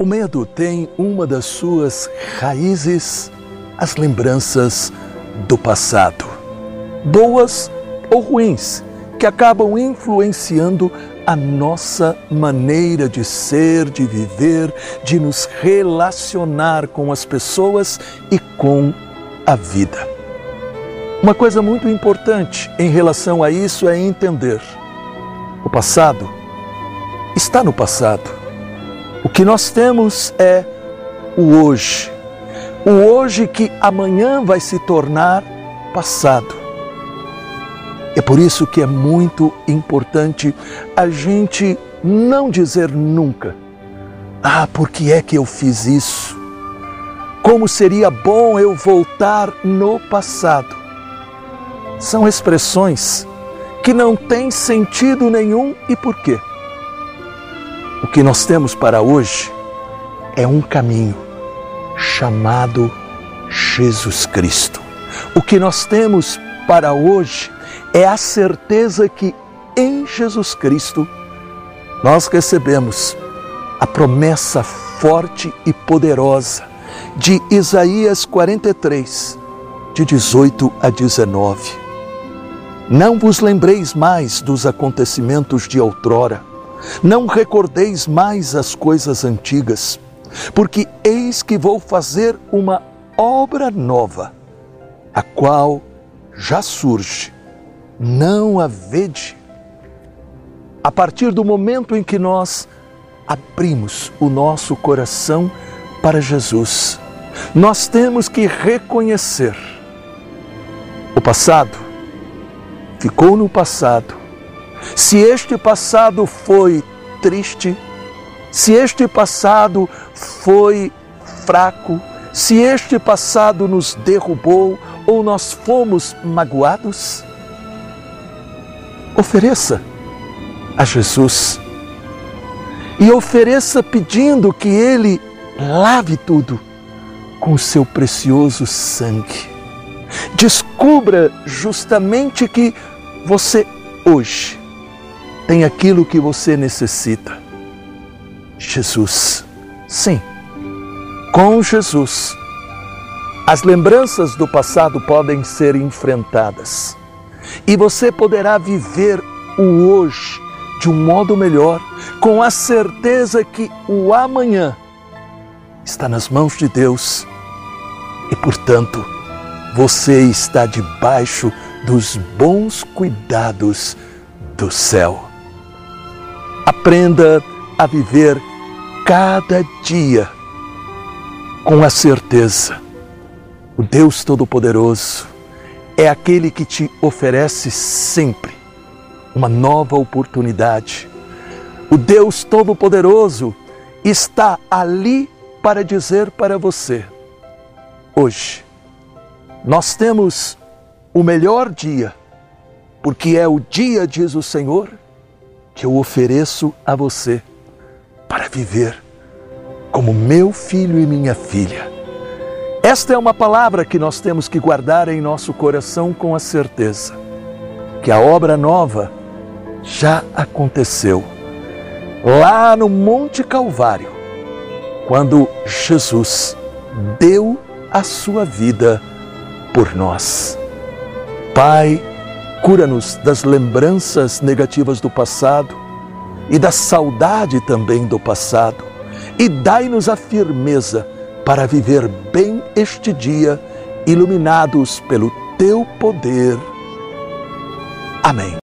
O medo tem uma das suas raízes as lembranças do passado, boas ou ruins, que acabam influenciando a nossa maneira de ser, de viver, de nos relacionar com as pessoas e com a vida. Uma coisa muito importante em relação a isso é entender: o passado está no passado o que nós temos é o hoje. O hoje que amanhã vai se tornar passado. É por isso que é muito importante a gente não dizer nunca: Ah, por que é que eu fiz isso? Como seria bom eu voltar no passado? São expressões que não têm sentido nenhum e por quê? O que nós temos para hoje é um caminho chamado Jesus Cristo. O que nós temos para hoje é a certeza que em Jesus Cristo nós recebemos a promessa forte e poderosa de Isaías 43, de 18 a 19. Não vos lembreis mais dos acontecimentos de outrora não recordeis mais as coisas antigas, porque eis que vou fazer uma obra nova, a qual já surge. Não a vede. A partir do momento em que nós abrimos o nosso coração para Jesus, nós temos que reconhecer o passado ficou no passado se este passado foi triste, se este passado foi fraco, se este passado nos derrubou ou nós fomos magoados, ofereça a Jesus e ofereça pedindo que Ele lave tudo com o seu precioso sangue. Descubra justamente que você hoje tem aquilo que você necessita. Jesus. Sim, com Jesus. As lembranças do passado podem ser enfrentadas e você poderá viver o hoje de um modo melhor, com a certeza que o amanhã está nas mãos de Deus e, portanto, você está debaixo dos bons cuidados do céu. Aprenda a viver cada dia com a certeza: o Deus Todo-Poderoso é aquele que te oferece sempre uma nova oportunidade. O Deus Todo-Poderoso está ali para dizer para você: hoje nós temos o melhor dia, porque é o dia, diz o Senhor, que eu ofereço a você para viver como meu filho e minha filha. Esta é uma palavra que nós temos que guardar em nosso coração com a certeza que a obra nova já aconteceu lá no Monte Calvário, quando Jesus deu a sua vida por nós. Pai, Cura-nos das lembranças negativas do passado e da saudade também do passado. E dai-nos a firmeza para viver bem este dia, iluminados pelo teu poder. Amém.